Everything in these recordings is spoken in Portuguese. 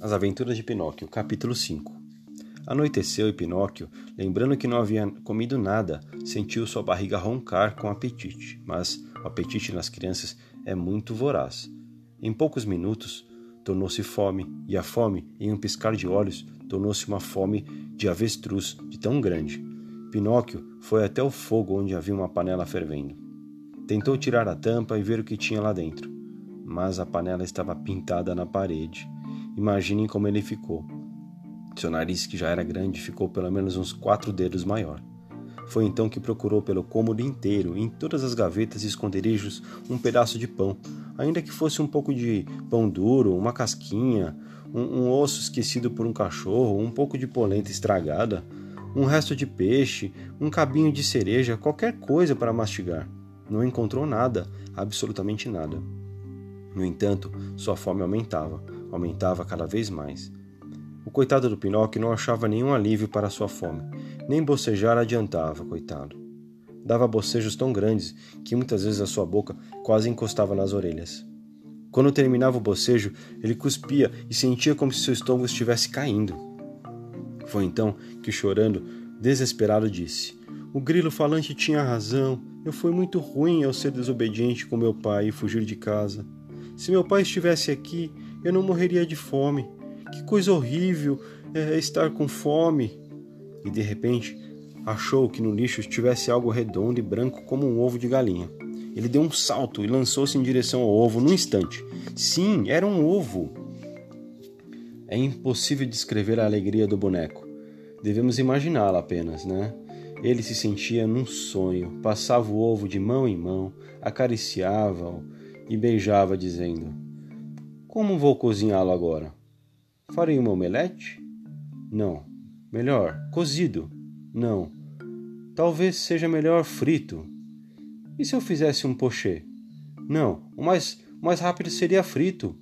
As Aventuras de Pinóquio, capítulo 5 Anoiteceu e Pinóquio, lembrando que não havia comido nada, sentiu sua barriga roncar com apetite, mas o apetite nas crianças é muito voraz. Em poucos minutos, tornou-se fome, e a fome, em um piscar de olhos, tornou-se uma fome de avestruz de tão grande. Pinóquio foi até o fogo onde havia uma panela fervendo. Tentou tirar a tampa e ver o que tinha lá dentro, mas a panela estava pintada na parede Imaginem como ele ficou. Seu nariz, que já era grande, ficou pelo menos uns quatro dedos maior. Foi então que procurou pelo cômodo inteiro, em todas as gavetas e esconderijos, um pedaço de pão, ainda que fosse um pouco de pão duro, uma casquinha, um, um osso esquecido por um cachorro, um pouco de polenta estragada, um resto de peixe, um cabinho de cereja, qualquer coisa para mastigar. Não encontrou nada, absolutamente nada. No entanto, sua fome aumentava aumentava cada vez mais. O coitado do Pinóquio não achava nenhum alívio para sua fome, nem bocejar adiantava, coitado. Dava bocejos tão grandes que muitas vezes a sua boca quase encostava nas orelhas. Quando terminava o bocejo, ele cuspia e sentia como se seu estômago estivesse caindo. Foi então que, chorando, desesperado, disse: O grilo falante tinha razão. Eu fui muito ruim ao ser desobediente com meu pai e fugir de casa. Se meu pai estivesse aqui, eu não morreria de fome. Que coisa horrível é estar com fome. E de repente achou que no lixo tivesse algo redondo e branco como um ovo de galinha. Ele deu um salto e lançou-se em direção ao ovo num instante. Sim, era um ovo. É impossível descrever a alegria do boneco. Devemos imaginá-la apenas, né? Ele se sentia num sonho, passava o ovo de mão em mão, acariciava-o e beijava, dizendo: Como vou cozinhá-lo agora? Farei uma omelete? Não. Melhor, cozido? Não. Talvez seja melhor frito. E se eu fizesse um pochê? Não, o mais, o mais rápido seria frito.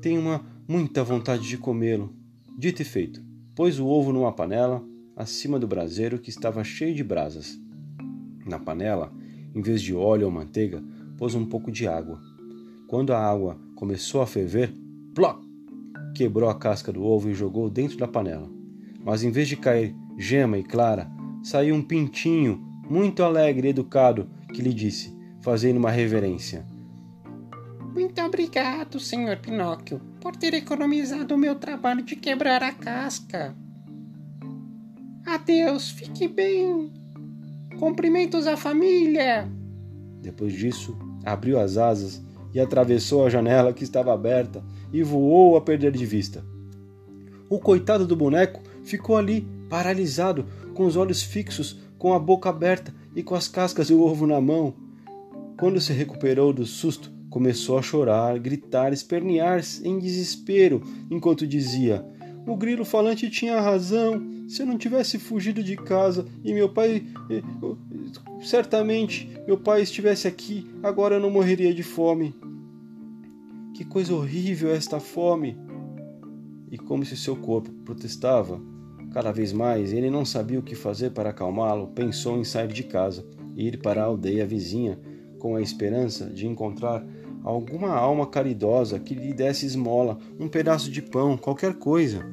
Tenho uma muita vontade de comê-lo. Dito e feito, pôs o ovo numa panela acima do braseiro que estava cheio de brasas. Na panela, em vez de óleo ou manteiga, pôs um pouco de água. Quando a água começou a ferver, plop! Quebrou a casca do ovo e jogou dentro da panela. Mas em vez de cair gema e clara, saiu um pintinho muito alegre e educado que lhe disse, fazendo uma reverência: Muito obrigado, senhor Pinóquio, por ter economizado o meu trabalho de quebrar a casca. Adeus, fique bem. Cumprimentos à família. Depois disso, abriu as asas e atravessou a janela que estava aberta e voou a perder de vista. O coitado do boneco ficou ali, paralisado, com os olhos fixos, com a boca aberta e com as cascas do ovo na mão. Quando se recuperou do susto, começou a chorar, gritar, espernear em desespero, enquanto dizia: O grilo falante tinha razão. Se eu não tivesse fugido de casa e meu pai eh, Certamente meu pai estivesse aqui, agora eu não morreria de fome. Que coisa horrível é esta fome! E como se seu corpo protestava, cada vez mais ele não sabia o que fazer para acalmá-lo, pensou em sair de casa e ir para a aldeia vizinha com a esperança de encontrar alguma alma caridosa que lhe desse esmola, um pedaço de pão, qualquer coisa.